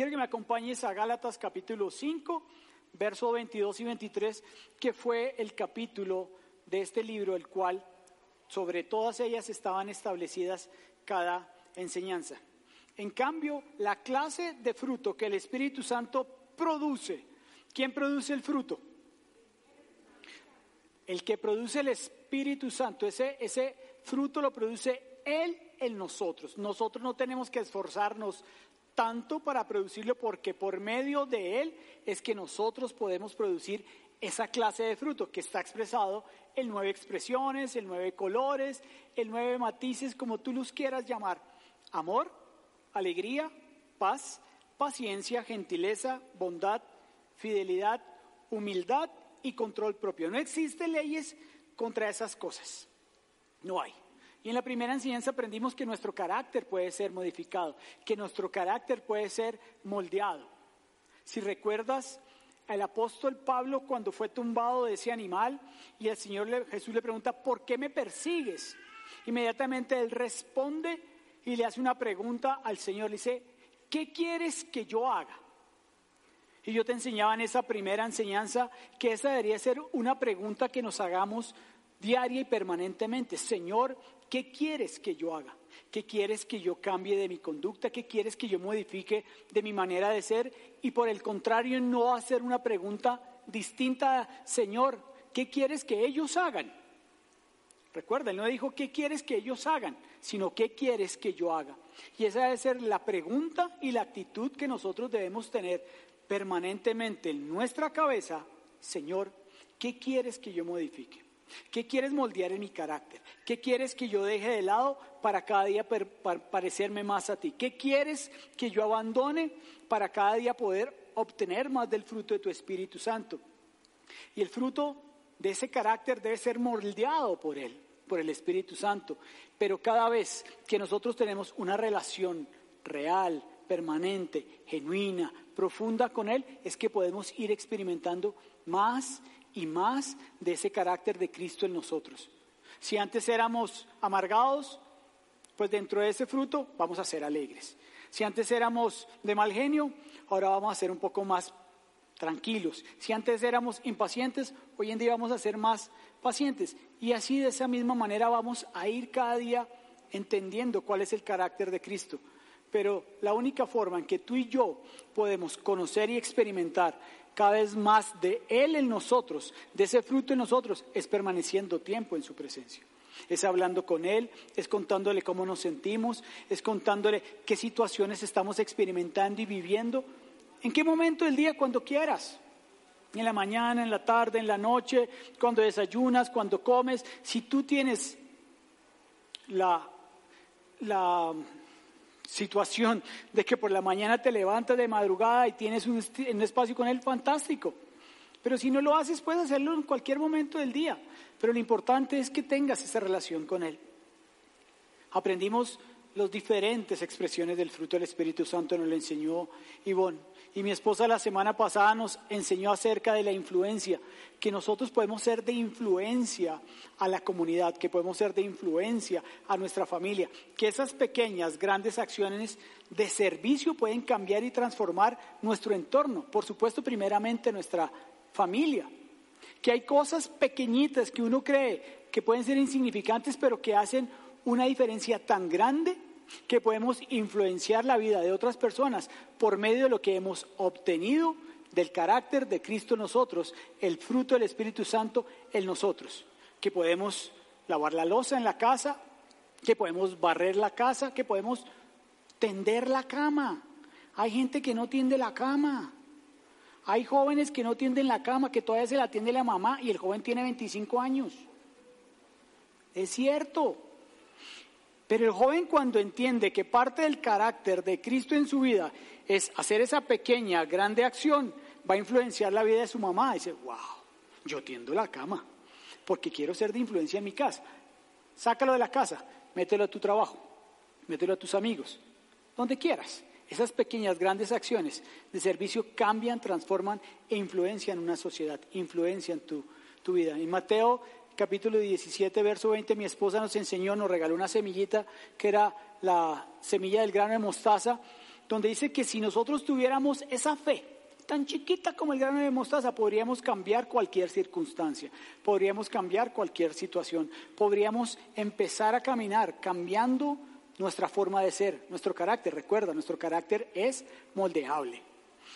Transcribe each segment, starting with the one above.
Quiero que me acompañes a Gálatas capítulo 5, versos 22 y 23, que fue el capítulo de este libro, el cual sobre todas ellas estaban establecidas cada enseñanza. En cambio, la clase de fruto que el Espíritu Santo produce, ¿quién produce el fruto? El que produce el Espíritu Santo, ese, ese fruto lo produce Él en nosotros. Nosotros no tenemos que esforzarnos tanto para producirlo porque por medio de Él es que nosotros podemos producir esa clase de fruto que está expresado en nueve expresiones, en nueve colores, en nueve matices, como tú los quieras llamar. Amor, alegría, paz, paciencia, gentileza, bondad, fidelidad, humildad y control propio. No existen leyes contra esas cosas. No hay. Y en la primera enseñanza aprendimos que nuestro carácter puede ser modificado, que nuestro carácter puede ser moldeado. Si recuerdas, el apóstol Pablo cuando fue tumbado de ese animal y el Señor Jesús le pregunta, ¿por qué me persigues? Inmediatamente él responde y le hace una pregunta al Señor, le dice, ¿qué quieres que yo haga? Y yo te enseñaba en esa primera enseñanza que esa debería ser una pregunta que nos hagamos diaria y permanentemente. Señor, ¿qué quieres que yo haga? ¿Qué quieres que yo cambie de mi conducta? ¿Qué quieres que yo modifique de mi manera de ser? Y por el contrario, no hacer una pregunta distinta, Señor, ¿qué quieres que ellos hagan? Recuerda, él no dijo qué quieres que ellos hagan, sino qué quieres que yo haga. Y esa debe ser la pregunta y la actitud que nosotros debemos tener permanentemente en nuestra cabeza, Señor, ¿qué quieres que yo modifique? ¿Qué quieres moldear en mi carácter? ¿Qué quieres que yo deje de lado para cada día parecerme más a ti? ¿Qué quieres que yo abandone para cada día poder obtener más del fruto de tu Espíritu Santo? Y el fruto de ese carácter debe ser moldeado por Él, por el Espíritu Santo. Pero cada vez que nosotros tenemos una relación real, permanente, genuina, profunda con Él, es que podemos ir experimentando más y más de ese carácter de Cristo en nosotros. Si antes éramos amargados, pues dentro de ese fruto vamos a ser alegres. Si antes éramos de mal genio, ahora vamos a ser un poco más tranquilos. Si antes éramos impacientes, hoy en día vamos a ser más pacientes. Y así de esa misma manera vamos a ir cada día entendiendo cuál es el carácter de Cristo. Pero la única forma en que tú y yo podemos conocer y experimentar cada vez más de Él en nosotros, de ese fruto en nosotros, es permaneciendo tiempo en su presencia. Es hablando con Él, es contándole cómo nos sentimos, es contándole qué situaciones estamos experimentando y viviendo. ¿En qué momento del día? Cuando quieras. En la mañana, en la tarde, en la noche, cuando desayunas, cuando comes. Si tú tienes la, la situación de que por la mañana te levantas de madrugada y tienes un, espacio con Él, fantástico. Pero si no lo haces, puedes hacerlo en cualquier momento del día. Pero lo importante es que tengas esa relación con Él. Aprendimos las diferentes expresiones del fruto del Espíritu Santo, nos lo enseñó Ivonne. Y mi esposa la semana pasada nos enseñó acerca de la influencia, que nosotros podemos ser de influencia a la comunidad, que podemos ser de influencia a nuestra familia, que esas pequeñas, grandes acciones de servicio pueden cambiar y transformar nuestro entorno, por supuesto primeramente nuestra familia, que hay cosas pequeñitas que uno cree que pueden ser insignificantes, pero que hacen una diferencia tan grande que podemos influenciar la vida de otras personas por medio de lo que hemos obtenido del carácter de Cristo en nosotros, el fruto del Espíritu Santo en nosotros, que podemos lavar la losa en la casa, que podemos barrer la casa, que podemos tender la cama. Hay gente que no tiende la cama. Hay jóvenes que no tienden la cama, que todavía se la tiende la mamá y el joven tiene 25 años. Es cierto. Pero el joven cuando entiende que parte del carácter de Cristo en su vida es hacer esa pequeña, grande acción, va a influenciar la vida de su mamá. Dice, wow, yo tiendo la cama porque quiero ser de influencia en mi casa. Sácalo de la casa, mételo a tu trabajo, mételo a tus amigos, donde quieras. Esas pequeñas, grandes acciones de servicio cambian, transforman e influencian una sociedad, influencian tu, tu vida. En Mateo capítulo 17, verso 20, mi esposa nos enseñó, nos regaló una semillita que era la semilla del grano de mostaza donde dice que si nosotros tuviéramos esa fe, tan chiquita como el grano de mostaza, podríamos cambiar cualquier circunstancia, podríamos cambiar cualquier situación, podríamos empezar a caminar cambiando nuestra forma de ser, nuestro carácter. Recuerda, nuestro carácter es moldeable,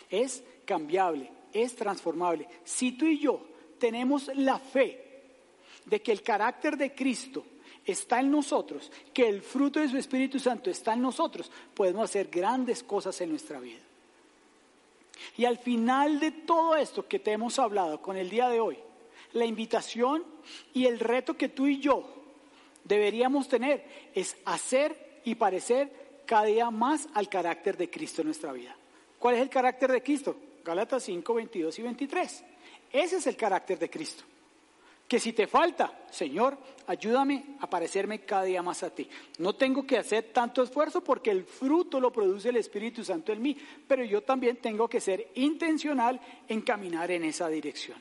es cambiable, es transformable. Si tú y yo tenemos la fe de que el carácter de Cristo está en nosotros, que el fruto de su Espíritu Santo está en nosotros, podemos hacer grandes cosas en nuestra vida. Y al final de todo esto que te hemos hablado con el día de hoy, la invitación y el reto que tú y yo deberíamos tener es hacer y parecer cada día más al carácter de Cristo en nuestra vida. ¿Cuál es el carácter de Cristo? Gálatas 5, 22 y 23. Ese es el carácter de Cristo. Que si te falta, Señor, ayúdame a parecerme cada día más a ti. No tengo que hacer tanto esfuerzo porque el fruto lo produce el Espíritu Santo en mí, pero yo también tengo que ser intencional en caminar en esa dirección.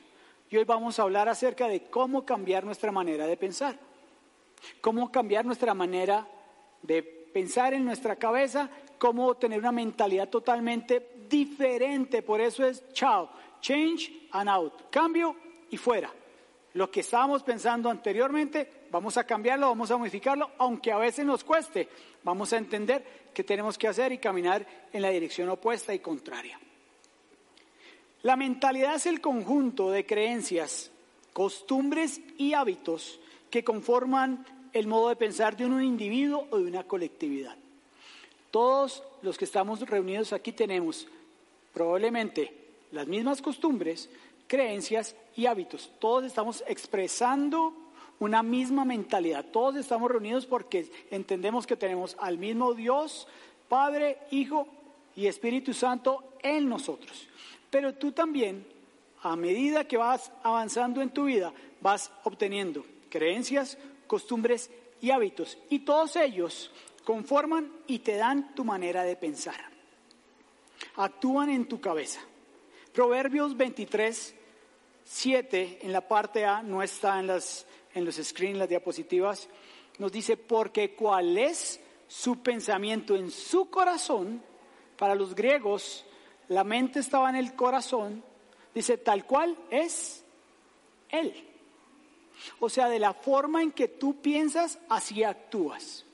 Y hoy vamos a hablar acerca de cómo cambiar nuestra manera de pensar, cómo cambiar nuestra manera de pensar en nuestra cabeza, cómo tener una mentalidad totalmente diferente. Por eso es chao, change and out, cambio y fuera. Lo que estábamos pensando anteriormente, vamos a cambiarlo, vamos a modificarlo, aunque a veces nos cueste, vamos a entender qué tenemos que hacer y caminar en la dirección opuesta y contraria. La mentalidad es el conjunto de creencias, costumbres y hábitos que conforman el modo de pensar de un individuo o de una colectividad. Todos los que estamos reunidos aquí tenemos probablemente las mismas costumbres, creencias y hábitos. Todos estamos expresando una misma mentalidad. Todos estamos reunidos porque entendemos que tenemos al mismo Dios, Padre, Hijo y Espíritu Santo en nosotros. Pero tú también, a medida que vas avanzando en tu vida, vas obteniendo creencias, costumbres y hábitos. Y todos ellos conforman y te dan tu manera de pensar. Actúan en tu cabeza. Proverbios 23, 7 en la parte A, no está en, las, en los screens, las diapositivas, nos dice, porque cuál es su pensamiento en su corazón, para los griegos la mente estaba en el corazón, dice, tal cual es Él. O sea, de la forma en que tú piensas, así actúas.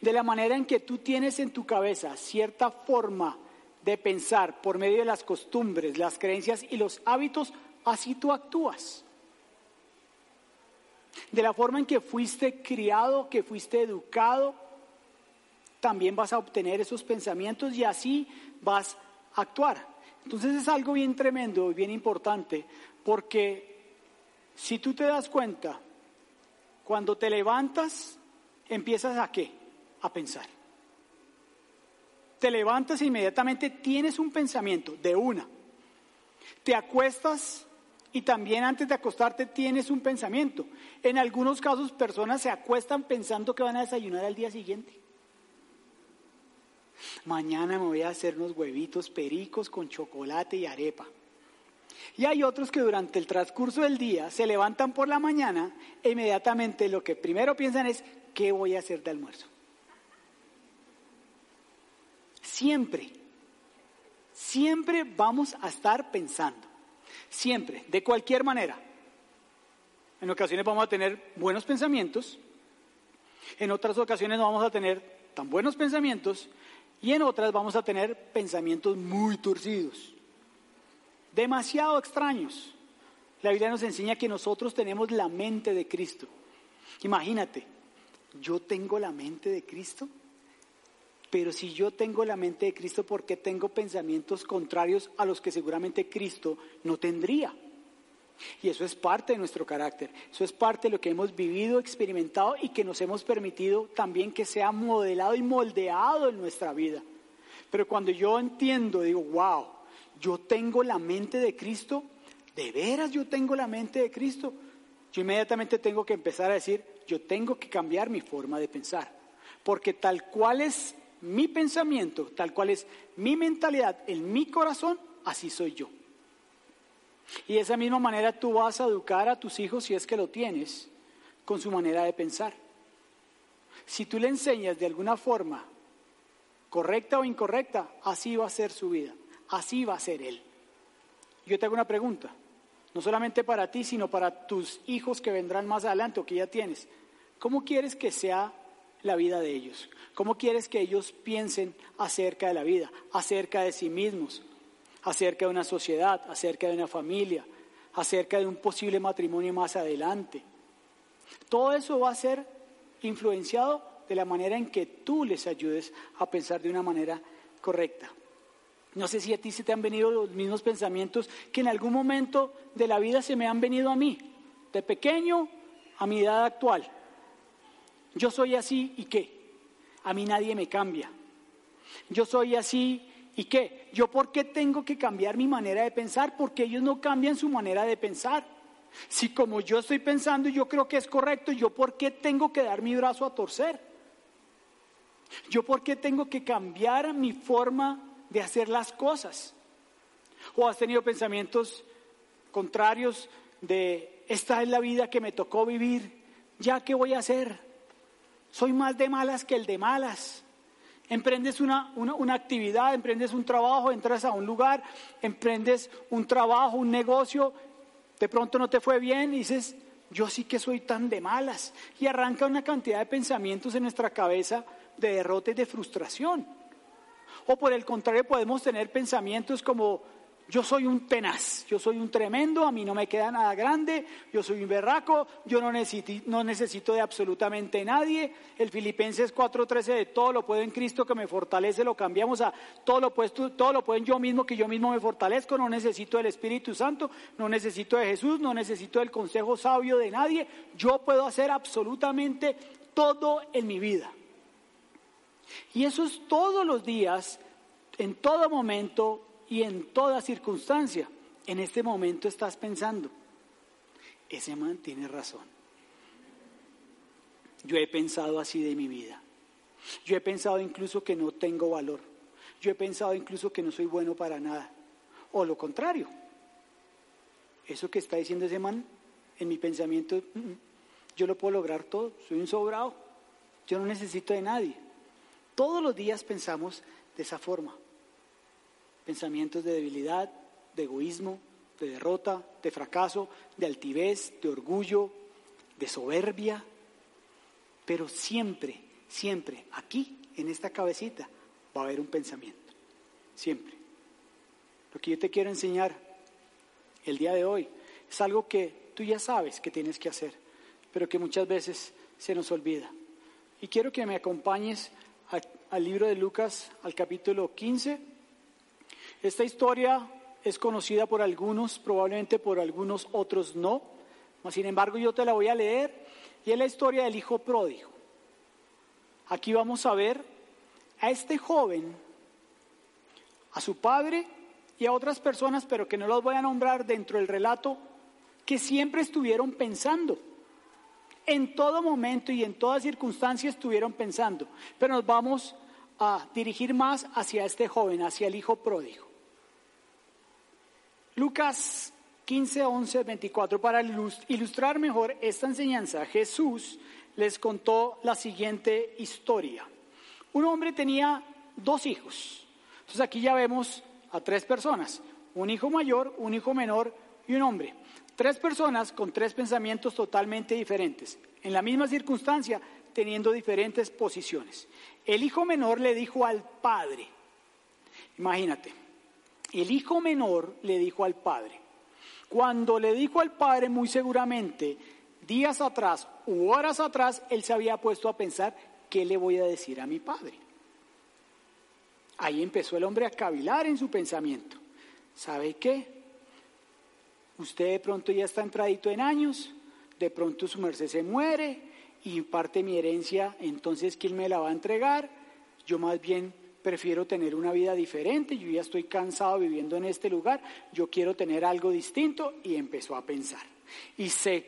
De la manera en que tú tienes en tu cabeza cierta forma de pensar por medio de las costumbres, las creencias y los hábitos, así tú actúas. De la forma en que fuiste criado, que fuiste educado, también vas a obtener esos pensamientos y así vas a actuar. Entonces es algo bien tremendo y bien importante, porque si tú te das cuenta, cuando te levantas, empiezas a qué? A pensar. Te levantas e inmediatamente tienes un pensamiento de una. Te acuestas y también antes de acostarte tienes un pensamiento. En algunos casos personas se acuestan pensando que van a desayunar al día siguiente. Mañana me voy a hacer unos huevitos pericos con chocolate y arepa. Y hay otros que durante el transcurso del día se levantan por la mañana e inmediatamente lo que primero piensan es, ¿qué voy a hacer de almuerzo? Siempre, siempre vamos a estar pensando. Siempre, de cualquier manera. En ocasiones vamos a tener buenos pensamientos, en otras ocasiones no vamos a tener tan buenos pensamientos y en otras vamos a tener pensamientos muy torcidos, demasiado extraños. La Biblia nos enseña que nosotros tenemos la mente de Cristo. Imagínate, yo tengo la mente de Cristo. Pero si yo tengo la mente de Cristo, ¿por qué tengo pensamientos contrarios a los que seguramente Cristo no tendría? Y eso es parte de nuestro carácter, eso es parte de lo que hemos vivido, experimentado y que nos hemos permitido también que sea modelado y moldeado en nuestra vida. Pero cuando yo entiendo, digo, wow, yo tengo la mente de Cristo, de veras yo tengo la mente de Cristo, yo inmediatamente tengo que empezar a decir, yo tengo que cambiar mi forma de pensar, porque tal cual es mi pensamiento, tal cual es mi mentalidad en mi corazón, así soy yo. Y de esa misma manera tú vas a educar a tus hijos, si es que lo tienes, con su manera de pensar. Si tú le enseñas de alguna forma correcta o incorrecta, así va a ser su vida, así va a ser él. Yo te hago una pregunta, no solamente para ti, sino para tus hijos que vendrán más adelante o que ya tienes. ¿Cómo quieres que sea la vida de ellos? ¿Cómo quieres que ellos piensen acerca de la vida, acerca de sí mismos, acerca de una sociedad, acerca de una familia, acerca de un posible matrimonio más adelante? Todo eso va a ser influenciado de la manera en que tú les ayudes a pensar de una manera correcta. No sé si a ti se te han venido los mismos pensamientos que en algún momento de la vida se me han venido a mí, de pequeño a mi edad actual. Yo soy así y qué? A mí nadie me cambia. Yo soy así y qué? ¿Yo por qué tengo que cambiar mi manera de pensar? Porque ellos no cambian su manera de pensar. Si como yo estoy pensando y yo creo que es correcto, ¿yo por qué tengo que dar mi brazo a torcer? ¿Yo por qué tengo que cambiar mi forma de hacer las cosas? ¿O has tenido pensamientos contrarios de esta es la vida que me tocó vivir? ¿Ya qué voy a hacer? Soy más de malas que el de malas. Emprendes una, una, actividad, emprendes un trabajo, entras a un lugar, emprendes un trabajo, un negocio de pronto no te fue bien y dices, yo sí que soy tan de malas. Y arranca una cantidad de pensamientos en nuestra cabeza de derrota y de frustración. O por el contrario, podemos tener pensamientos como, yo soy un tenaz, yo soy un tremendo, a mí no me queda nada grande, yo soy un berraco, yo no necesito, no necesito de absolutamente nadie. El Filipenses 4:13 de todo lo puedo en Cristo que me fortalece, lo cambiamos a todo lo, puedo, todo lo puedo en yo mismo que yo mismo me fortalezco, no necesito del Espíritu Santo, no necesito de Jesús, no necesito del consejo sabio de nadie, yo puedo hacer absolutamente todo en mi vida. Y eso es todos los días, en todo momento, y en toda circunstancia. En este momento estás pensando, ese man tiene razón. Yo he pensado así de mi vida. Yo he pensado incluso que no tengo valor. Yo he pensado incluso que no soy bueno para nada. O lo contrario. Eso que está diciendo ese man en mi pensamiento, yo lo puedo lograr todo. Soy un sobrado. Yo no necesito de nadie. Todos los días pensamos de esa forma pensamientos de debilidad, de egoísmo, de derrota, de fracaso, de altivez, de orgullo, de soberbia. Pero siempre, siempre, aquí, en esta cabecita, va a haber un pensamiento. Siempre. Lo que yo te quiero enseñar el día de hoy es algo que tú ya sabes que tienes que hacer, pero que muchas veces se nos olvida. Y quiero que me acompañes al libro de Lucas, al capítulo 15 esta historia es conocida por algunos, probablemente por algunos otros no. Sin embargo, yo te la voy a leer y es la historia del hijo pródigo. Aquí vamos a ver a este joven, a su padre y a otras personas, pero que no los voy a nombrar dentro del relato, que siempre estuvieron pensando. En todo momento y en toda circunstancia estuvieron pensando. Pero nos vamos a dirigir más hacia este joven, hacia el hijo pródigo. Lucas 15, 11, 24. Para ilustrar mejor esta enseñanza, Jesús les contó la siguiente historia. Un hombre tenía dos hijos. Entonces aquí ya vemos a tres personas, un hijo mayor, un hijo menor y un hombre. Tres personas con tres pensamientos totalmente diferentes, en la misma circunstancia, teniendo diferentes posiciones. El hijo menor le dijo al padre, imagínate, el hijo menor le dijo al padre, cuando le dijo al padre muy seguramente, días atrás u horas atrás, él se había puesto a pensar, ¿qué le voy a decir a mi padre? Ahí empezó el hombre a cavilar en su pensamiento. ¿Sabe qué? Usted de pronto ya está entradito en años, de pronto su merced se muere y parte mi herencia, entonces ¿quién me la va a entregar? Yo más bien prefiero tener una vida diferente, yo ya estoy cansado viviendo en este lugar, yo quiero tener algo distinto y empezó a pensar. Y se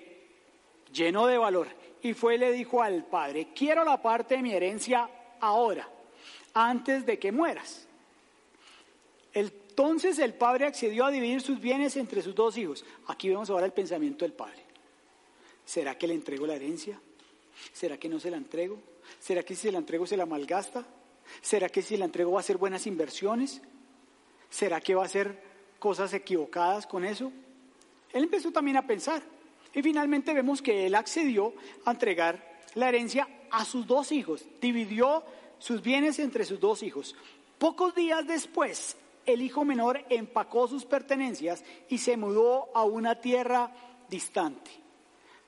llenó de valor y fue y le dijo al padre, quiero la parte de mi herencia ahora, antes de que mueras. Entonces el padre accedió a dividir sus bienes entre sus dos hijos. Aquí vemos ahora el pensamiento del padre. ¿Será que le entrego la herencia? ¿Será que no se la entrego? ¿Será que si se la entrego se la malgasta? ¿Será que si la entrego va a hacer buenas inversiones? ¿Será que va a hacer cosas equivocadas con eso? Él empezó también a pensar y finalmente vemos que él accedió a entregar la herencia a sus dos hijos, dividió sus bienes entre sus dos hijos. Pocos días después, el hijo menor empacó sus pertenencias y se mudó a una tierra distante.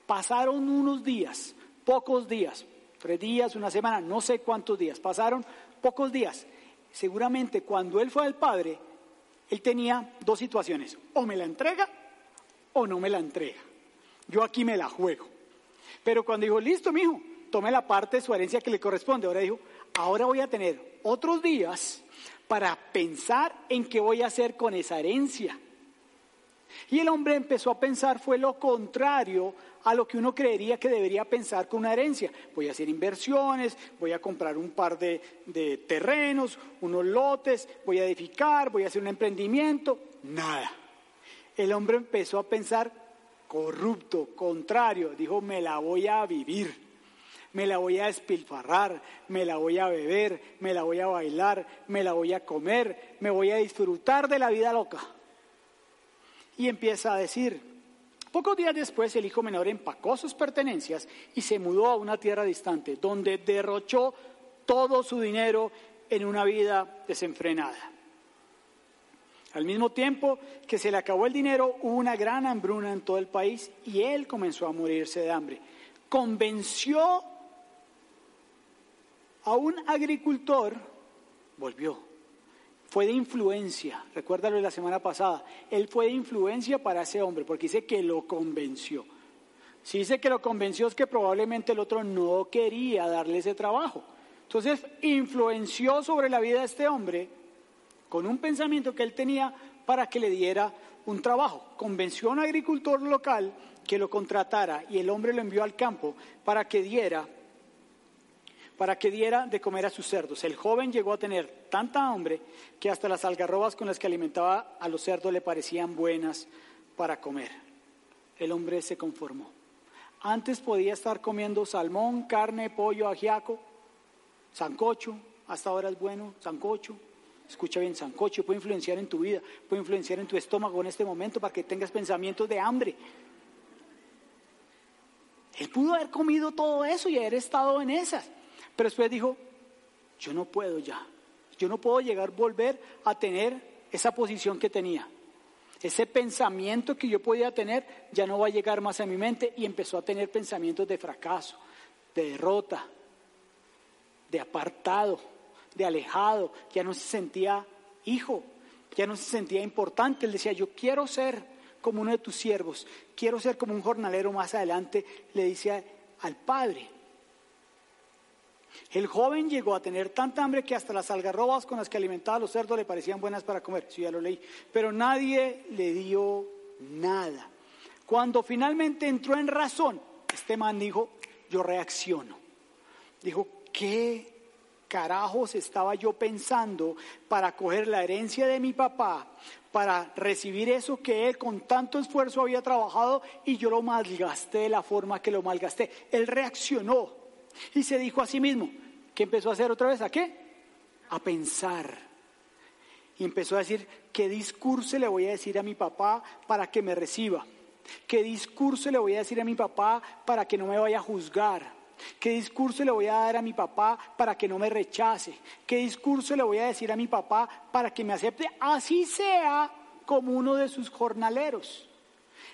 Pasaron unos días, pocos días, tres días, una semana, no sé cuántos días, pasaron pocos días. Seguramente cuando él fue al padre, él tenía dos situaciones, o me la entrega o no me la entrega. Yo aquí me la juego. Pero cuando dijo, listo, mijo, tome la parte de su herencia que le corresponde, ahora dijo, ahora voy a tener otros días para pensar en qué voy a hacer con esa herencia. Y el hombre empezó a pensar fue lo contrario a lo que uno creería que debería pensar con una herencia. Voy a hacer inversiones, voy a comprar un par de, de, terrenos, unos lotes, voy a edificar, voy a hacer un emprendimiento. Nada. El hombre empezó a pensar corrupto, contrario. Dijo, me la voy a vivir me la voy a despilfarrar, me la voy a beber, me la voy a bailar, me la voy a comer, me voy a disfrutar de la vida loca. Y empieza a decir, pocos días después el hijo menor empacó sus pertenencias y se mudó a una tierra distante, donde derrochó todo su dinero en una vida desenfrenada. Al mismo tiempo que se le acabó el dinero, hubo una gran hambruna en todo el país y él comenzó a morirse de hambre. Convenció a un agricultor, volvió, fue de influencia, recuérdalo de la semana pasada, él fue de influencia para ese hombre, porque dice que lo convenció. Si dice que lo convenció es que probablemente el otro no quería darle ese trabajo. Entonces influenció sobre la vida de este hombre con un pensamiento que él tenía para que le diera un trabajo. Convenció a un agricultor local que lo contratara y el hombre lo envió al campo para que diera para que diera de comer a sus cerdos. El joven llegó a tener tanta hambre que hasta las algarrobas con las que alimentaba a los cerdos le parecían buenas para comer. El hombre se conformó. Antes podía estar comiendo salmón, carne, pollo, ajiaco, sancocho, hasta ahora es bueno, sancocho. Escucha bien, sancocho puede influenciar en tu vida, puede influenciar en tu estómago en este momento para que tengas pensamientos de hambre. Él pudo haber comido todo eso y haber estado en esas. Pero después dijo, yo no puedo ya, yo no puedo llegar a volver a tener esa posición que tenía. Ese pensamiento que yo podía tener ya no va a llegar más a mi mente y empezó a tener pensamientos de fracaso, de derrota, de apartado, de alejado, ya no se sentía hijo, ya no se sentía importante. Él decía, yo quiero ser como uno de tus siervos, quiero ser como un jornalero más adelante, le dice al padre. El joven llegó a tener tanta hambre que hasta las algarrobas con las que alimentaba a los cerdos le parecían buenas para comer. Sí, ya lo leí. Pero nadie le dio nada. Cuando finalmente entró en razón, este man dijo, yo reacciono. Dijo, ¿qué carajos estaba yo pensando para coger la herencia de mi papá, para recibir eso que él con tanto esfuerzo había trabajado y yo lo malgasté de la forma que lo malgasté? Él reaccionó y se dijo a sí mismo, ¿qué empezó a hacer otra vez? ¿A qué? A pensar. Y empezó a decir, ¿qué discurso le voy a decir a mi papá para que me reciba? ¿Qué discurso le voy a decir a mi papá para que no me vaya a juzgar? ¿Qué discurso le voy a dar a mi papá para que no me rechace? ¿Qué discurso le voy a decir a mi papá para que me acepte? Así sea como uno de sus jornaleros.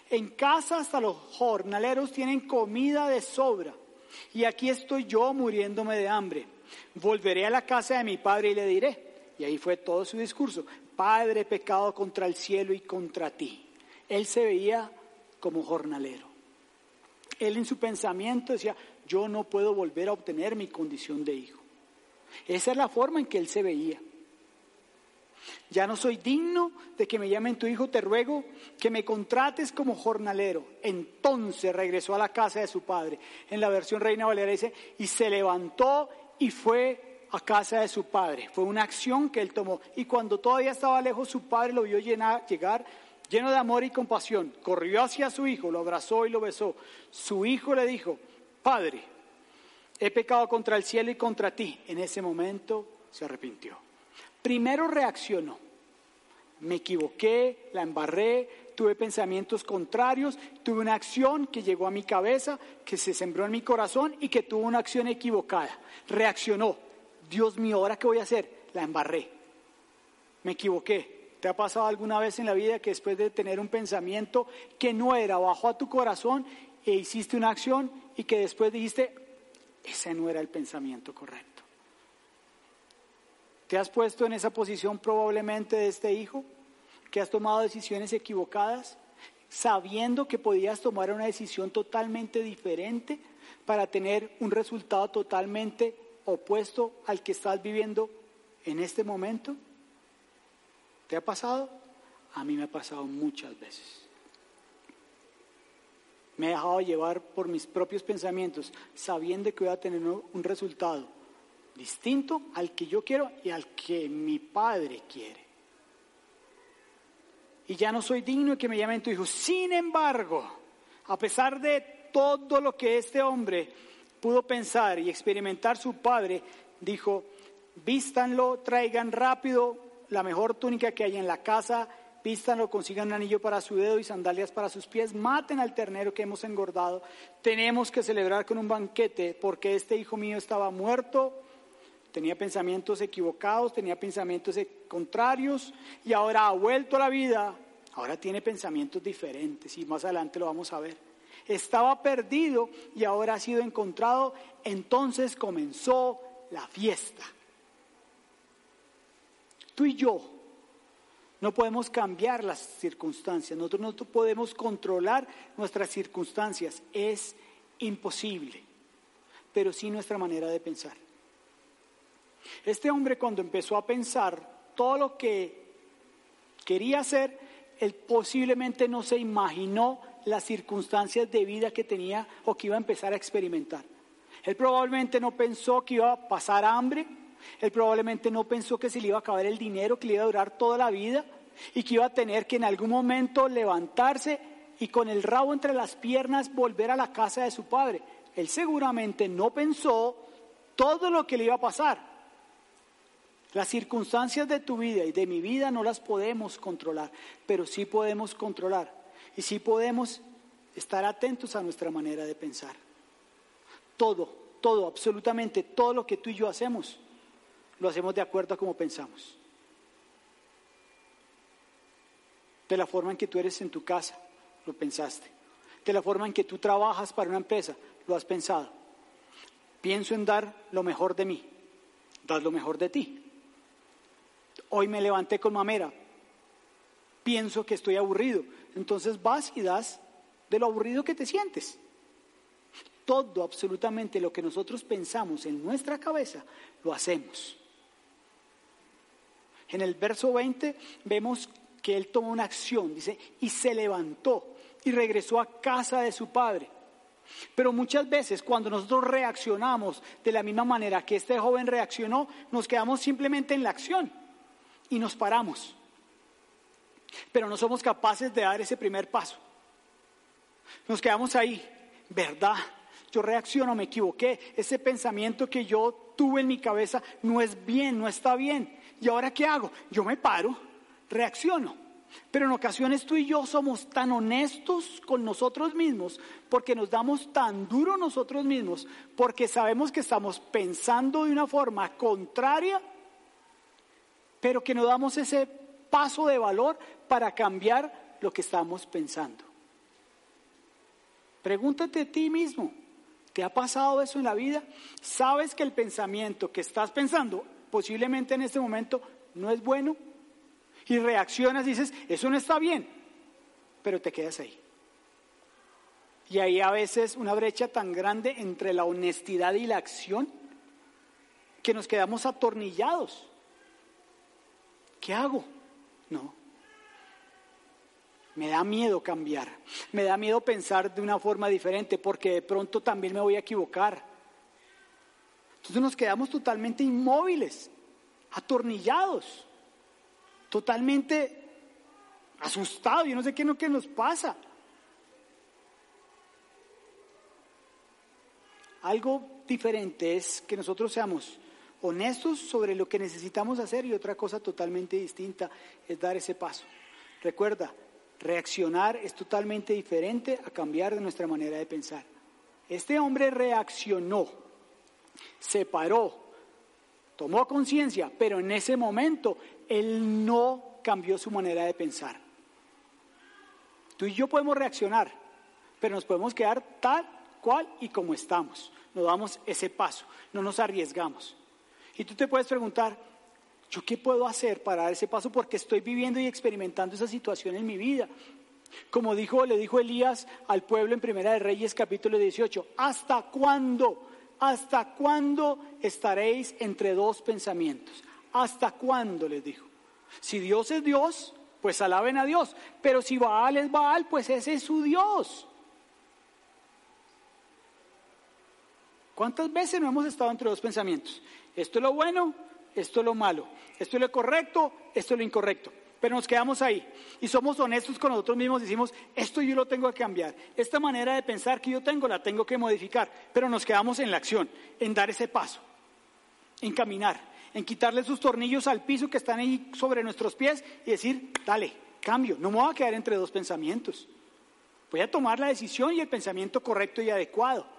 En casa hasta los jornaleros tienen comida de sobra. Y aquí estoy yo muriéndome de hambre. Volveré a la casa de mi padre y le diré. Y ahí fue todo su discurso. Padre, pecado contra el cielo y contra ti. Él se veía como jornalero. Él en su pensamiento decía, yo no puedo volver a obtener mi condición de hijo. Esa es la forma en que él se veía. Ya no soy digno de que me llamen tu hijo, te ruego que me contrates como jornalero. Entonces regresó a la casa de su padre. En la versión Reina Valera dice, y se levantó y fue a casa de su padre. Fue una acción que él tomó. Y cuando todavía estaba lejos, su padre lo vio llegar lleno de amor y compasión. Corrió hacia su hijo, lo abrazó y lo besó. Su hijo le dijo, Padre, he pecado contra el cielo y contra ti. En ese momento se arrepintió. Primero reaccionó. Me equivoqué, la embarré, tuve pensamientos contrarios, tuve una acción que llegó a mi cabeza, que se sembró en mi corazón y que tuvo una acción equivocada. Reaccionó. Dios mío, ¿ahora qué voy a hacer? La embarré. Me equivoqué. ¿Te ha pasado alguna vez en la vida que después de tener un pensamiento que no era, bajó a tu corazón e hiciste una acción y que después dijiste, ese no era el pensamiento correcto? ¿Te has puesto en esa posición probablemente de este hijo? ¿Que has tomado decisiones equivocadas? Sabiendo que podías tomar una decisión totalmente diferente para tener un resultado totalmente opuesto al que estás viviendo en este momento? ¿Te ha pasado? A mí me ha pasado muchas veces. Me he dejado llevar por mis propios pensamientos, sabiendo que voy a tener un resultado distinto al que yo quiero y al que mi padre quiere. Y ya no soy digno de que me llamen tu hijo. Sin embargo, a pesar de todo lo que este hombre pudo pensar y experimentar, su padre dijo, vístanlo, traigan rápido la mejor túnica que hay en la casa, vístanlo, consigan un anillo para su dedo y sandalias para sus pies, maten al ternero que hemos engordado, tenemos que celebrar con un banquete porque este hijo mío estaba muerto tenía pensamientos equivocados, tenía pensamientos e- contrarios y ahora ha vuelto a la vida, ahora tiene pensamientos diferentes y más adelante lo vamos a ver. Estaba perdido y ahora ha sido encontrado, entonces comenzó la fiesta. Tú y yo no podemos cambiar las circunstancias, nosotros no podemos controlar nuestras circunstancias, es imposible, pero sí nuestra manera de pensar. Este hombre cuando empezó a pensar todo lo que quería hacer, él posiblemente no se imaginó las circunstancias de vida que tenía o que iba a empezar a experimentar. Él probablemente no pensó que iba a pasar hambre, él probablemente no pensó que se le iba a acabar el dinero, que le iba a durar toda la vida y que iba a tener que en algún momento levantarse y con el rabo entre las piernas volver a la casa de su padre. Él seguramente no pensó todo lo que le iba a pasar. Las circunstancias de tu vida y de mi vida no las podemos controlar, pero sí podemos controlar y sí podemos estar atentos a nuestra manera de pensar. Todo, todo, absolutamente todo lo que tú y yo hacemos, lo hacemos de acuerdo a cómo pensamos. De la forma en que tú eres en tu casa, lo pensaste. De la forma en que tú trabajas para una empresa, lo has pensado. Pienso en dar lo mejor de mí, das lo mejor de ti. Hoy me levanté con mamera. Pienso que estoy aburrido. Entonces vas y das de lo aburrido que te sientes. Todo, absolutamente lo que nosotros pensamos en nuestra cabeza, lo hacemos. En el verso 20 vemos que él tomó una acción, dice, y se levantó y regresó a casa de su padre. Pero muchas veces cuando nosotros reaccionamos de la misma manera que este joven reaccionó, nos quedamos simplemente en la acción y nos paramos. Pero no somos capaces de dar ese primer paso. Nos quedamos ahí, ¿verdad? Yo reacciono, me equivoqué. Ese pensamiento que yo tuve en mi cabeza no es bien, no está bien. ¿Y ahora qué hago? Yo me paro, reacciono. Pero en ocasiones tú y yo somos tan honestos con nosotros mismos porque nos damos tan duro nosotros mismos, porque sabemos que estamos pensando de una forma contraria pero que no damos ese paso de valor para cambiar lo que estamos pensando. Pregúntate a ti mismo, ¿te ha pasado eso en la vida? ¿Sabes que el pensamiento que estás pensando posiblemente en este momento no es bueno? Y reaccionas y dices, eso no está bien, pero te quedas ahí. Y hay a veces una brecha tan grande entre la honestidad y la acción que nos quedamos atornillados. ¿Qué hago? No. Me da miedo cambiar, me da miedo pensar de una forma diferente porque de pronto también me voy a equivocar. Entonces nos quedamos totalmente inmóviles, atornillados, totalmente asustados. Yo no sé qué, no, qué nos pasa. Algo diferente es que nosotros seamos honestos sobre lo que necesitamos hacer y otra cosa totalmente distinta es dar ese paso. Recuerda, reaccionar es totalmente diferente a cambiar de nuestra manera de pensar. Este hombre reaccionó, se paró, tomó conciencia, pero en ese momento él no cambió su manera de pensar. Tú y yo podemos reaccionar, pero nos podemos quedar tal cual y como estamos. No damos ese paso, no nos arriesgamos. Y tú te puedes preguntar, ¿yo qué puedo hacer para dar ese paso? Porque estoy viviendo y experimentando esa situación en mi vida. Como dijo, le dijo Elías al pueblo en Primera de Reyes capítulo 18, ¿hasta cuándo? ¿Hasta cuándo estaréis entre dos pensamientos? ¿Hasta cuándo les dijo? Si Dios es Dios, pues alaben a Dios. Pero si Baal es Baal, pues ese es su Dios. ¿Cuántas veces no hemos estado entre dos pensamientos? Esto es lo bueno, esto es lo malo. Esto es lo correcto, esto es lo incorrecto. Pero nos quedamos ahí y somos honestos con nosotros mismos. Decimos, esto yo lo tengo que cambiar. Esta manera de pensar que yo tengo la tengo que modificar. Pero nos quedamos en la acción, en dar ese paso, en caminar, en quitarle sus tornillos al piso que están ahí sobre nuestros pies y decir, dale, cambio. No me voy a quedar entre dos pensamientos. Voy a tomar la decisión y el pensamiento correcto y adecuado.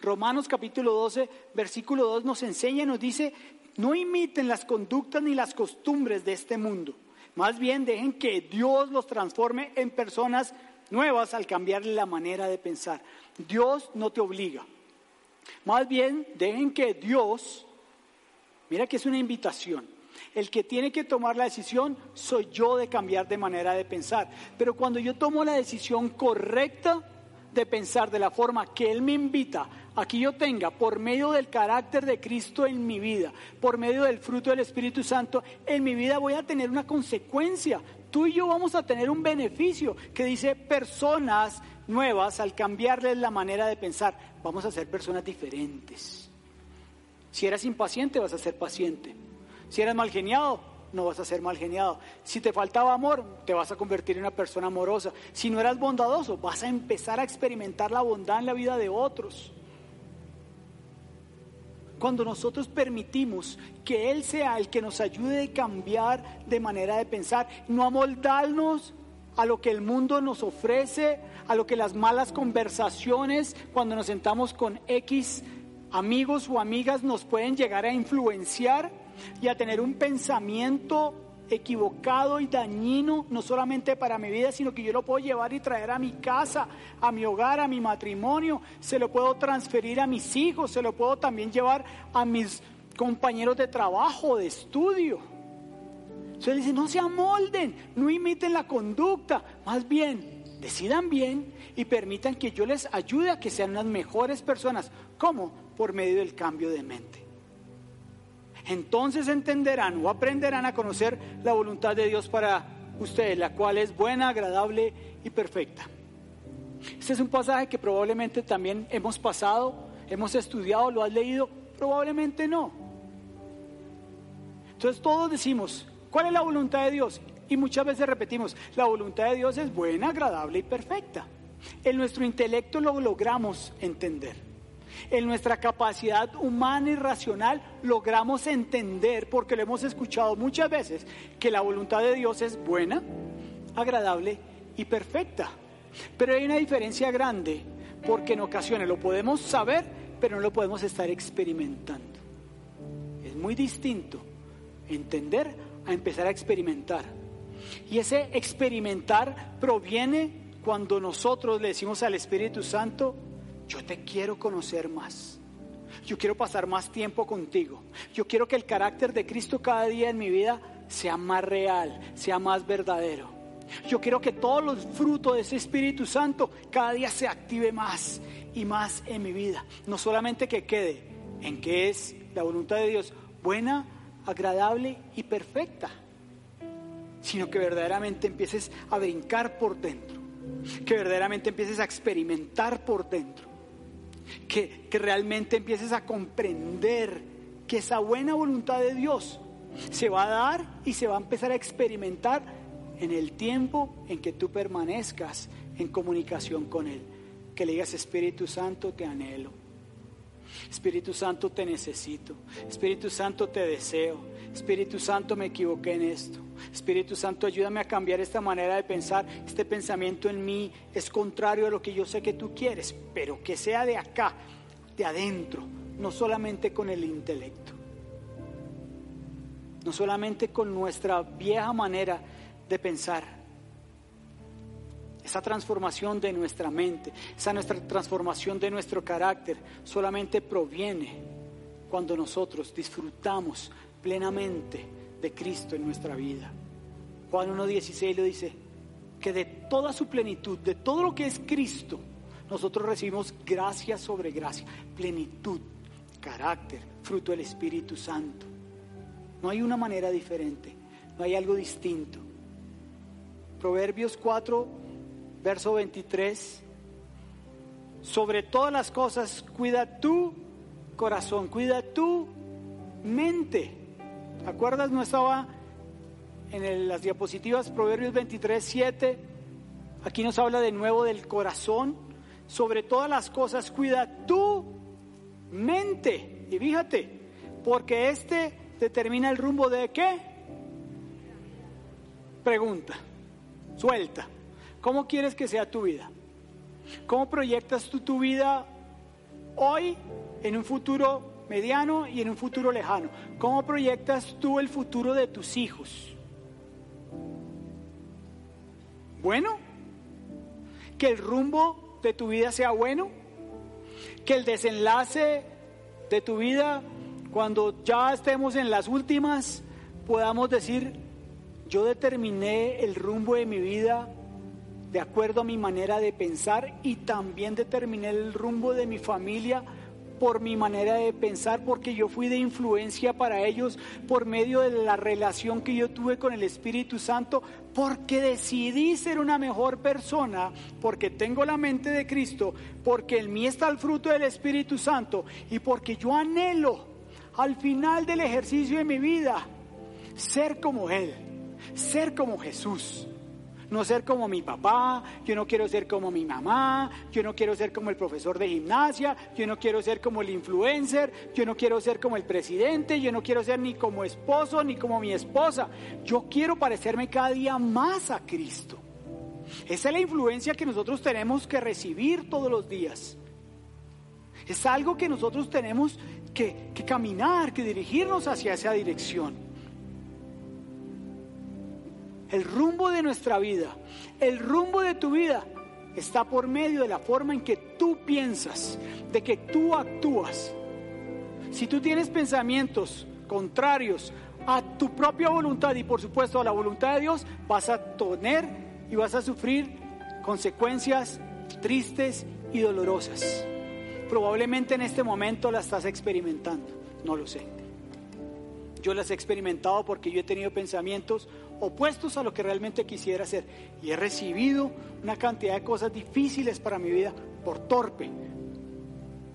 Romanos capítulo 12, versículo 2 nos enseña nos dice, no imiten las conductas ni las costumbres de este mundo. Más bien dejen que Dios los transforme en personas nuevas al cambiarle la manera de pensar. Dios no te obliga. Más bien dejen que Dios, mira que es una invitación. El que tiene que tomar la decisión soy yo de cambiar de manera de pensar. Pero cuando yo tomo la decisión correcta de pensar de la forma que Él me invita aquí yo tenga, por medio del carácter de Cristo en mi vida, por medio del fruto del Espíritu Santo en mi vida, voy a tener una consecuencia. Tú y yo vamos a tener un beneficio que dice personas nuevas al cambiarles la manera de pensar. Vamos a ser personas diferentes. Si eras impaciente, vas a ser paciente. Si eras mal geniado, no vas a ser mal geniado. Si te faltaba amor, te vas a convertir en una persona amorosa. Si no eras bondadoso, vas a empezar a experimentar la bondad en la vida de otros. Cuando nosotros permitimos que Él sea el que nos ayude a cambiar de manera de pensar, no amoldarnos a lo que el mundo nos ofrece, a lo que las malas conversaciones, cuando nos sentamos con X amigos o amigas, nos pueden llegar a influenciar y a tener un pensamiento equivocado y dañino, no solamente para mi vida, sino que yo lo puedo llevar y traer a mi casa, a mi hogar, a mi matrimonio, se lo puedo transferir a mis hijos, se lo puedo también llevar a mis compañeros de trabajo, de estudio. Se dice, no se amolden, no imiten la conducta, más bien decidan bien y permitan que yo les ayude a que sean las mejores personas. ¿Cómo? Por medio del cambio de mente entonces entenderán o aprenderán a conocer la voluntad de Dios para ustedes, la cual es buena, agradable y perfecta. Este es un pasaje que probablemente también hemos pasado, hemos estudiado, lo has leído, probablemente no. Entonces todos decimos, ¿cuál es la voluntad de Dios? Y muchas veces repetimos, la voluntad de Dios es buena, agradable y perfecta. En nuestro intelecto lo logramos entender en nuestra capacidad humana y racional logramos entender, porque lo hemos escuchado muchas veces, que la voluntad de Dios es buena, agradable y perfecta. Pero hay una diferencia grande, porque en ocasiones lo podemos saber, pero no lo podemos estar experimentando. Es muy distinto entender a empezar a experimentar. Y ese experimentar proviene cuando nosotros le decimos al Espíritu Santo, yo te quiero conocer más. Yo quiero pasar más tiempo contigo. Yo quiero que el carácter de Cristo cada día en mi vida sea más real, sea más verdadero. Yo quiero que todos los frutos de ese Espíritu Santo cada día se active más y más en mi vida. No solamente que quede en que es la voluntad de Dios buena, agradable y perfecta, sino que verdaderamente empieces a brincar por dentro, que verdaderamente empieces a experimentar por dentro que, realmente empieces a comprender que esa buena voluntad de Dios se va a dar y se va a empezar a experimentar en el tiempo en que tú permanezcas en comunicación con Él. Que le digas, Espíritu Santo, te anhelo. Espíritu Santo, te necesito. Espíritu Santo, te deseo. Espíritu Santo, me equivoqué en esto. Espíritu Santo, ayúdame a cambiar esta manera de pensar. Este pensamiento en mí es contrario a lo que yo sé que tú quieres, pero que sea de acá, de adentro, no solamente con el intelecto. No solamente con nuestra vieja manera de pensar esa transformación de nuestra mente, esa nuestra transformación de nuestro carácter solamente proviene cuando nosotros disfrutamos plenamente de Cristo en nuestra vida. Juan 1.16 lo dice, que de toda su plenitud, de todo lo que es Cristo, nosotros recibimos gracia sobre gracia, plenitud, carácter, fruto del Espíritu Santo. No hay una manera diferente, no hay algo distinto. Proverbios 4, verso 23, sobre todas las cosas, cuida tu corazón, cuida tu mente. ¿Acuerdas? No estaba en las diapositivas Proverbios 23, 7. Aquí nos habla de nuevo del corazón. Sobre todas las cosas, cuida tu mente. Y fíjate, porque este determina el rumbo de qué? Pregunta, suelta. ¿Cómo quieres que sea tu vida? ¿Cómo proyectas tú tu vida hoy, en un futuro mediano y en un futuro lejano? ¿Cómo proyectas tú el futuro de tus hijos? Bueno, que el rumbo de tu vida sea bueno, que el desenlace de tu vida, cuando ya estemos en las últimas, podamos decir, yo determiné el rumbo de mi vida de acuerdo a mi manera de pensar y también determiné el rumbo de mi familia por mi manera de pensar, porque yo fui de influencia para ellos por medio de la relación que yo tuve con el Espíritu Santo, porque decidí ser una mejor persona, porque tengo la mente de Cristo, porque en mí está el fruto del Espíritu Santo y porque yo anhelo al final del ejercicio de mi vida ser como Él, ser como Jesús no ser como mi papá, yo no quiero ser como mi mamá, yo no quiero ser como el profesor de gimnasia, yo no quiero ser como el influencer, yo no quiero ser como el presidente, yo no quiero ser ni como esposo ni como mi esposa. Yo quiero parecerme cada día más a Cristo. Esa es la influencia que nosotros tenemos que recibir todos los días. Es algo que nosotros tenemos que, que caminar, que dirigirnos hacia esa dirección el rumbo de nuestra vida, el rumbo de tu vida está por medio de la forma en que tú piensas, de que tú actúas. Si tú tienes pensamientos contrarios a tu propia voluntad y por supuesto a la voluntad de Dios, vas a tener y vas a sufrir consecuencias tristes y dolorosas. Probablemente en este momento las estás experimentando, no lo sé. Yo las he experimentado porque yo he tenido pensamientos opuestos a lo que realmente quisiera hacer. Y he recibido una cantidad de cosas difíciles para mi vida por torpe,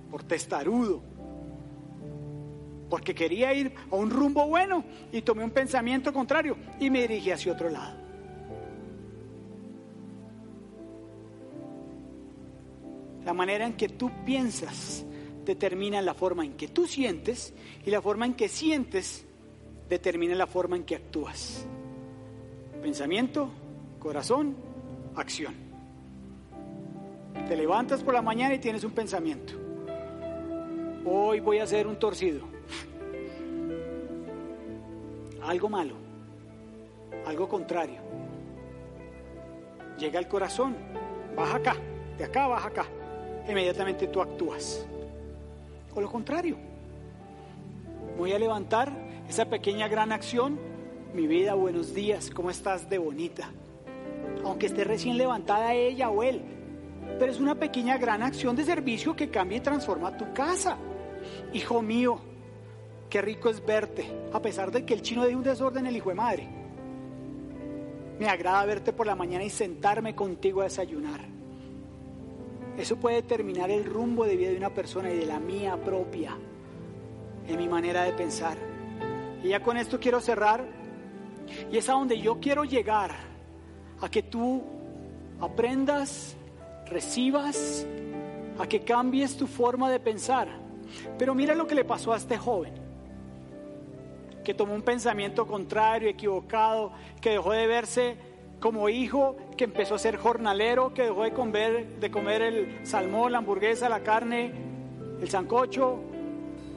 por testarudo, porque quería ir a un rumbo bueno y tomé un pensamiento contrario y me dirigí hacia otro lado. La manera en que tú piensas determina la forma en que tú sientes y la forma en que sientes determina la forma en que actúas. Pensamiento, corazón, acción. Te levantas por la mañana y tienes un pensamiento. Hoy voy a hacer un torcido. Algo malo, algo contrario. Llega al corazón, baja acá, de acá baja acá. Inmediatamente tú actúas. O lo contrario. Voy a levantar esa pequeña gran acción mi vida, buenos días, ¿cómo estás de bonita? Aunque esté recién levantada ella o él, pero es una pequeña gran acción de servicio que cambia y transforma tu casa. Hijo mío, qué rico es verte, a pesar de que el chino de un desorden el hijo de madre. Me agrada verte por la mañana y sentarme contigo a desayunar. Eso puede determinar el rumbo de vida de una persona y de la mía propia, en mi manera de pensar. Y ya con esto quiero cerrar y es a donde yo quiero llegar, a que tú aprendas, recibas, a que cambies tu forma de pensar. Pero mira lo que le pasó a este joven, que tomó un pensamiento contrario, equivocado, que dejó de verse como hijo, que empezó a ser jornalero, que dejó de comer, de comer el salmón, la hamburguesa, la carne, el sancocho,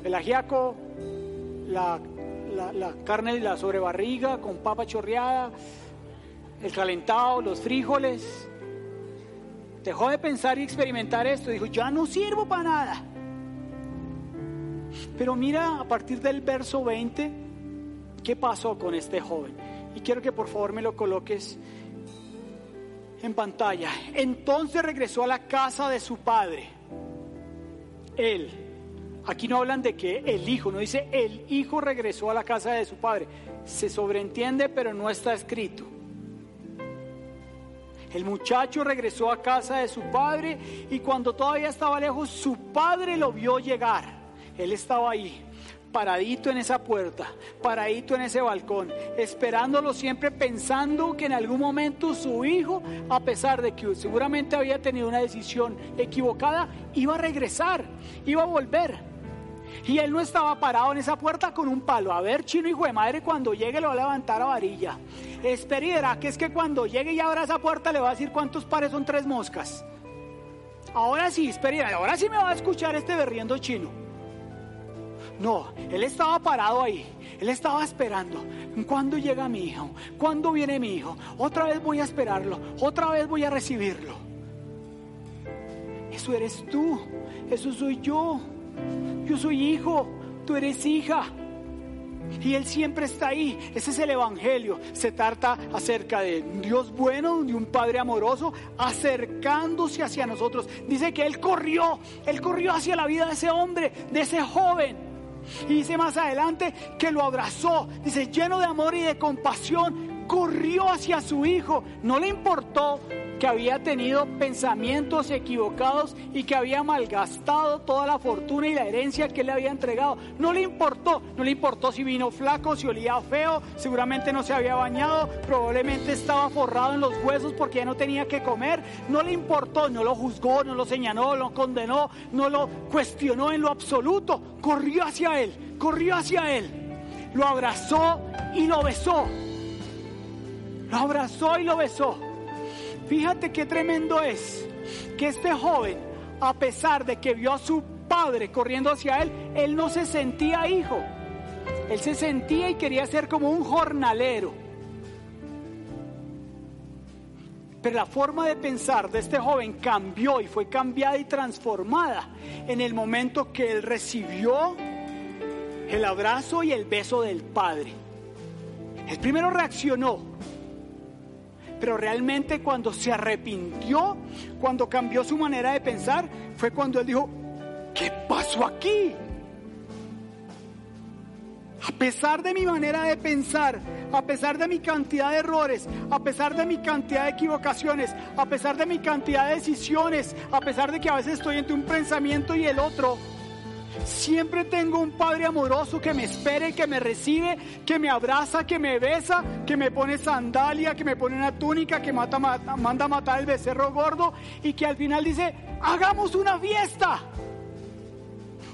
el ajiaco, la, la, la carne la sobrebarriga con papa chorreada, el calentado, los frijoles. Dejó de pensar y experimentar esto. Dijo, ya no sirvo para nada. Pero mira a partir del verso 20, ¿qué pasó con este joven? Y quiero que por favor me lo coloques en pantalla. Entonces regresó a la casa de su padre. Él. Aquí no hablan de que el hijo, no dice el hijo regresó a la casa de su padre. Se sobreentiende, pero no está escrito. El muchacho regresó a casa de su padre y cuando todavía estaba lejos, su padre lo vio llegar. Él estaba ahí, paradito en esa puerta, paradito en ese balcón, esperándolo siempre pensando que en algún momento su hijo, a pesar de que seguramente había tenido una decisión equivocada, iba a regresar, iba a volver. Y él no estaba parado en esa puerta con un palo. A ver, chino hijo de madre, cuando llegue lo va a levantar a varilla. Espera y verá que es que cuando llegue y abra esa puerta le va a decir cuántos pares son tres moscas. Ahora sí, espera ahora sí me va a escuchar este berriendo chino. No, él estaba parado ahí. Él estaba esperando. ¿Cuándo llega mi hijo? ¿Cuándo viene mi hijo? Otra vez voy a esperarlo. Otra vez voy a recibirlo. Eso eres tú. Eso soy yo. Yo soy hijo, tú eres hija. Y Él siempre está ahí. Ese es el Evangelio. Se trata acerca de un Dios bueno, de un Padre amoroso, acercándose hacia nosotros. Dice que Él corrió, Él corrió hacia la vida de ese hombre, de ese joven. Y dice más adelante que lo abrazó. Dice, lleno de amor y de compasión, corrió hacia su hijo. No le importó que había tenido pensamientos equivocados y que había malgastado toda la fortuna y la herencia que le había entregado. No le importó, no le importó si vino flaco, si olía feo, seguramente no se había bañado, probablemente estaba forrado en los huesos porque ya no tenía que comer. No le importó, no lo juzgó, no lo señaló, no lo condenó, no lo cuestionó en lo absoluto. Corrió hacia él, corrió hacia él, lo abrazó y lo besó. Lo abrazó y lo besó. Fíjate qué tremendo es que este joven, a pesar de que vio a su padre corriendo hacia él, él no se sentía hijo. Él se sentía y quería ser como un jornalero. Pero la forma de pensar de este joven cambió y fue cambiada y transformada en el momento que él recibió el abrazo y el beso del Padre. El primero reaccionó, pero realmente cuando se arrepintió, cuando cambió su manera de pensar, fue cuando él dijo, ¿qué pasó aquí? A pesar de mi manera de pensar, a pesar de mi cantidad de errores, a pesar de mi cantidad de equivocaciones, a pesar de mi cantidad de decisiones, a pesar de que a veces estoy entre un pensamiento y el otro, Siempre tengo un Padre amoroso que me espere, que me recibe, que me abraza, que me besa, que me pone sandalia, que me pone una túnica, que mata, manda a matar el becerro gordo y que al final dice, hagamos una fiesta.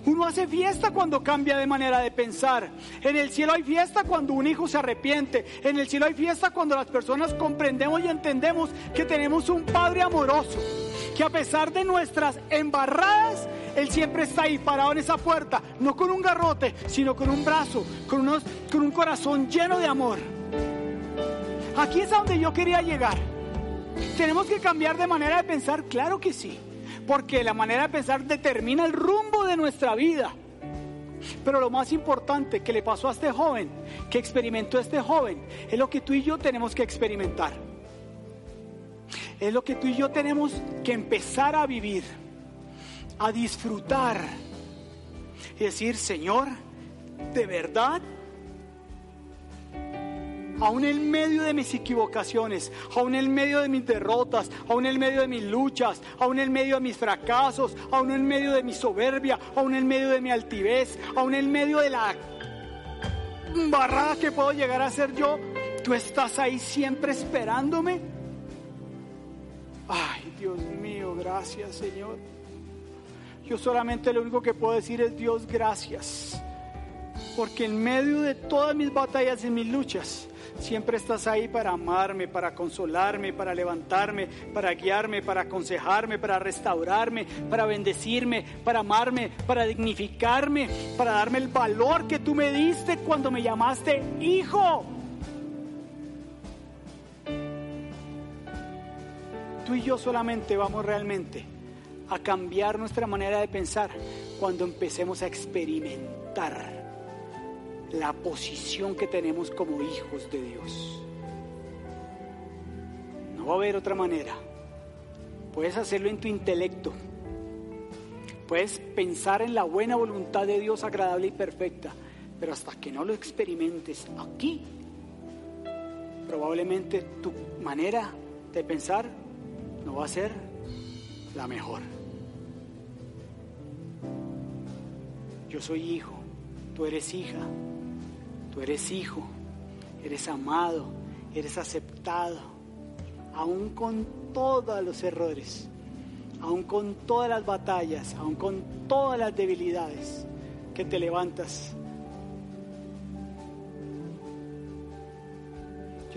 Uno hace fiesta cuando cambia de manera de pensar. En el cielo hay fiesta cuando un hijo se arrepiente. En el cielo hay fiesta cuando las personas comprendemos y entendemos que tenemos un Padre amoroso. Que a pesar de nuestras embarradas, Él siempre está ahí parado en esa puerta. No con un garrote, sino con un brazo, con, un corazón lleno de amor. Aquí es a donde yo quería llegar. ¿Tenemos que cambiar de manera de pensar? Claro que sí porque la manera de pensar determina el rumbo de nuestra vida. Pero lo más importante que le pasó a este joven, que experimentó este joven, es lo que tú y yo tenemos que experimentar. Es lo que tú y yo tenemos que empezar a vivir, a disfrutar y decir, Señor, de verdad aún en medio de mis equivocaciones, aún en medio de mis derrotas, aún en medio de mis luchas, aún en medio de mis fracasos, aún en medio de mi soberbia, aún en medio de mi altivez, aún en medio de la barrada que puedo llegar a ser yo, tú estás ahí siempre esperándome. Ay, Dios mío, gracias Señor. yo solamente lo único que puedo decir es Dios gracias. Porque en medio de todas mis batallas y mis luchas, siempre estás ahí para amarme, para consolarme, para levantarme, para guiarme, para aconsejarme, para restaurarme, para bendecirme, para amarme, para dignificarme, para darme el valor que tú me diste cuando me llamaste hijo. Tú y yo solamente vamos realmente a cambiar nuestra manera de pensar cuando empecemos a experimentar la posición que tenemos como hijos de Dios. No va a haber otra manera. Puedes hacerlo en tu intelecto. Puedes pensar en la buena voluntad de Dios agradable y perfecta. Pero hasta que no lo experimentes aquí, probablemente tu manera de pensar no va a ser la mejor. Yo soy hijo, tú eres hija, tú eres hijo, eres amado, eres aceptado, aún con todos los errores, aún con todas las batallas, aún con todas las debilidades que te levantas.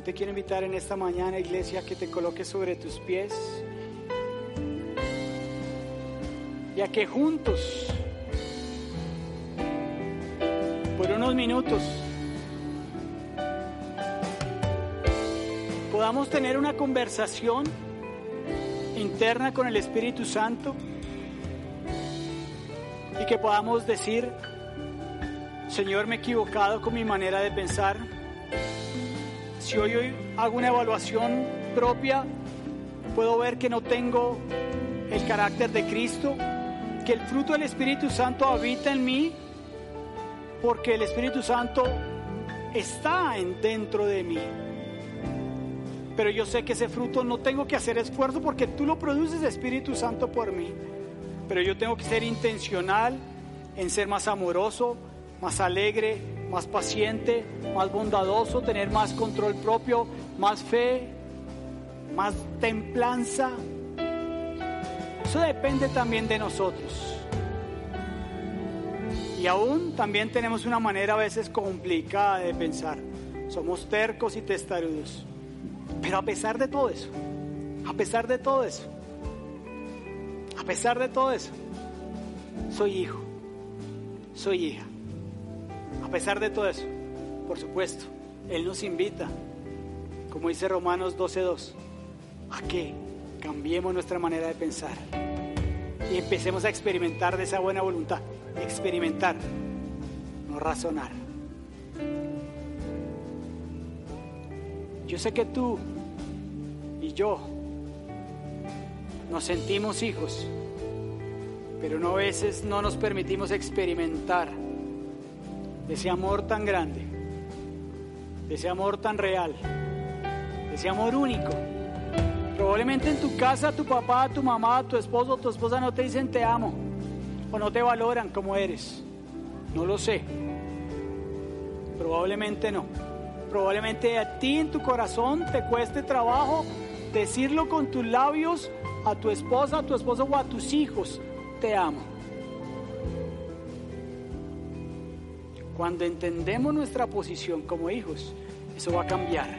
Te quiero invitar en esta mañana, iglesia, que te coloques sobre tus pies y a que juntos, por unos minutos, podamos tener una conversación interna con el Espíritu Santo y que podamos decir, Señor, me he equivocado con mi manera de pensar. Si hoy, hago una evaluación propia, puedo ver que no tengo el carácter de Cristo, que el fruto del Espíritu Santo habita en mí, porque el Espíritu Santo está en, dentro de mí. Pero yo sé que ese fruto no tengo que hacer esfuerzo porque tú lo produces, Espíritu Santo, por mí. Pero yo tengo que ser intencional en ser más amoroso, más alegre, más paciente, más bondadoso, tener más control propio, más fe, más templanza, eso depende también de nosotros. Y aún también tenemos una manera a veces complicada de pensar. Somos tercos y testarudos. Pero a pesar de todo eso, a pesar de todo eso, a pesar de todo eso, soy hijo, soy hija. A pesar de todo eso, por supuesto, Él nos invita, como dice Romanos 12.2, a que cambiemos nuestra manera de pensar y empecemos a experimentar de esa buena voluntad. Experimentar, no razonar. Yo sé que tú y yo nos sentimos hijos, pero no a veces no nos permitimos experimentar ese amor tan grande, ese amor tan real, ese amor único Probablemente en tu casa tu papá, tu mamá, tu esposo, tu esposa no te dicen te amo o no te valoran como eres. No lo sé. Probablemente no. Probablemente a ti en tu corazón te cueste trabajo decirlo con tus labios a tu esposa, a tu esposo o a tus hijos. Te amo. Cuando entendemos nuestra posición como hijos, eso va a cambiar,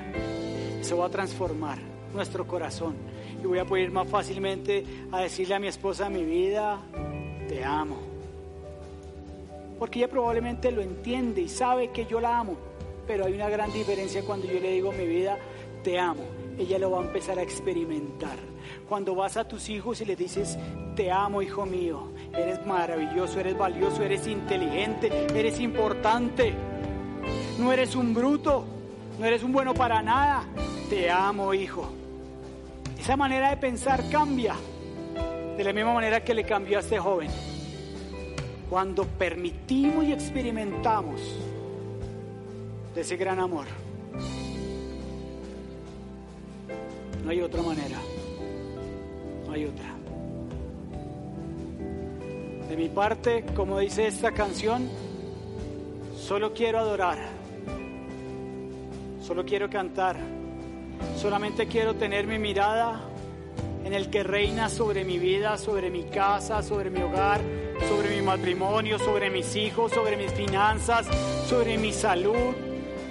eso va a transformar nuestro corazón. Y voy a poder ir más fácilmente a decirle a mi esposa, mi vida, te amo. Porque ella probablemente lo entiende y sabe que yo la amo. Pero hay una gran diferencia cuando yo le digo, mi vida, te amo. Ella lo va a empezar a experimentar. Cuando vas a tus hijos y les dices, te amo, hijo mío, eres maravilloso, eres valioso, eres inteligente, eres importante. No eres un bruto, no eres un bueno para nada. Te amo, hijo. Esa manera de pensar cambia de la misma manera que le cambió a este joven. Cuando permitimos y experimentamos de ese gran amor. No hay otra manera. No hay otra. De mi parte, como dice esta canción, solo quiero adorar. Solo quiero cantar Solamente quiero tener mi mirada en el que reina sobre mi vida, sobre mi casa, sobre mi hogar, sobre mi matrimonio, sobre mis hijos, sobre mis finanzas, sobre mi salud.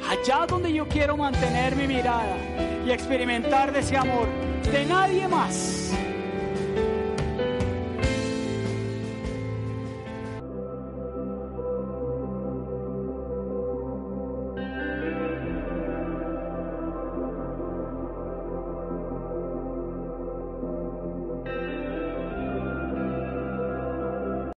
Allá donde yo quiero mantener mi mirada y experimentar de ese amor, de nadie más